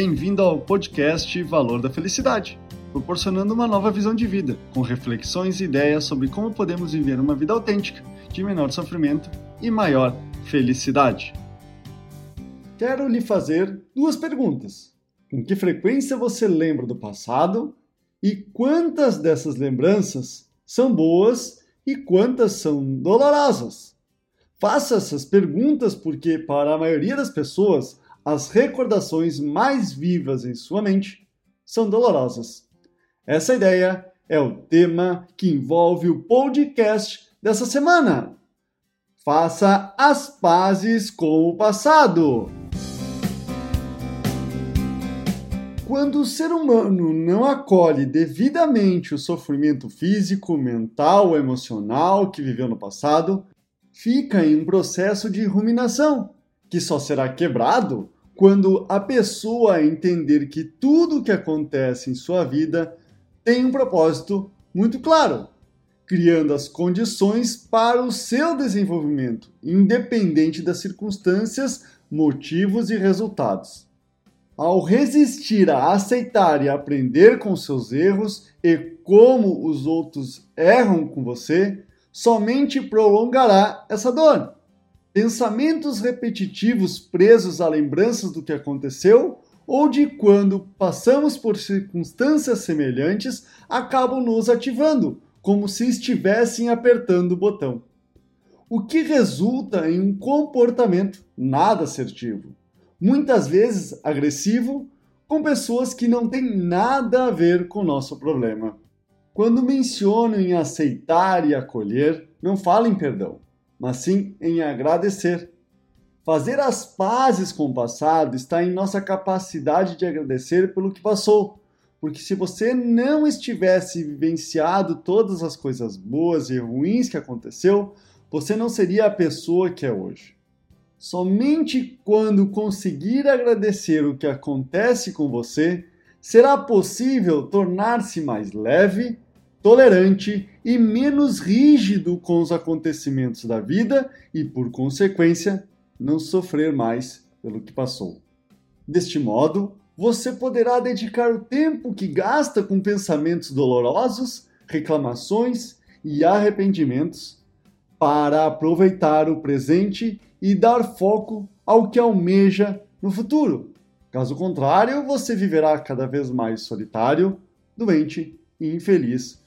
Bem-vindo ao podcast Valor da Felicidade, proporcionando uma nova visão de vida, com reflexões e ideias sobre como podemos viver uma vida autêntica, de menor sofrimento e maior felicidade. Quero lhe fazer duas perguntas. Com que frequência você lembra do passado e quantas dessas lembranças são boas e quantas são dolorosas? Faça essas perguntas porque, para a maioria das pessoas, as recordações mais vivas em sua mente são dolorosas. Essa ideia é o tema que envolve o podcast dessa semana. Faça as pazes com o passado. Quando o ser humano não acolhe devidamente o sofrimento físico, mental, emocional que viveu no passado, fica em um processo de ruminação, que só será quebrado quando a pessoa entender que tudo o que acontece em sua vida tem um propósito muito claro, criando as condições para o seu desenvolvimento, independente das circunstâncias, motivos e resultados. Ao resistir a aceitar e aprender com seus erros e como os outros erram com você, somente prolongará essa dor. Pensamentos repetitivos presos a lembranças do que aconteceu ou de quando passamos por circunstâncias semelhantes acabam nos ativando, como se estivessem apertando o botão. O que resulta em um comportamento nada assertivo, muitas vezes agressivo, com pessoas que não têm nada a ver com o nosso problema. Quando menciono em aceitar e acolher, não falo em perdão, mas sim em agradecer. Fazer as pazes com o passado está em nossa capacidade de agradecer pelo que passou, porque se você não estivesse vivenciado todas as coisas boas e ruins que aconteceu, você não seria a pessoa que é hoje. Somente quando conseguir agradecer o que acontece com você, será possível tornar-se mais leve tolerante e menos rígido com os acontecimentos da vida e, por consequência, não sofrer mais pelo que passou. Deste modo, você poderá dedicar o tempo que gasta com pensamentos dolorosos, reclamações e arrependimentos para aproveitar o presente e dar foco ao que almeja no futuro. Caso contrário, você viverá cada vez mais solitário, doente e infeliz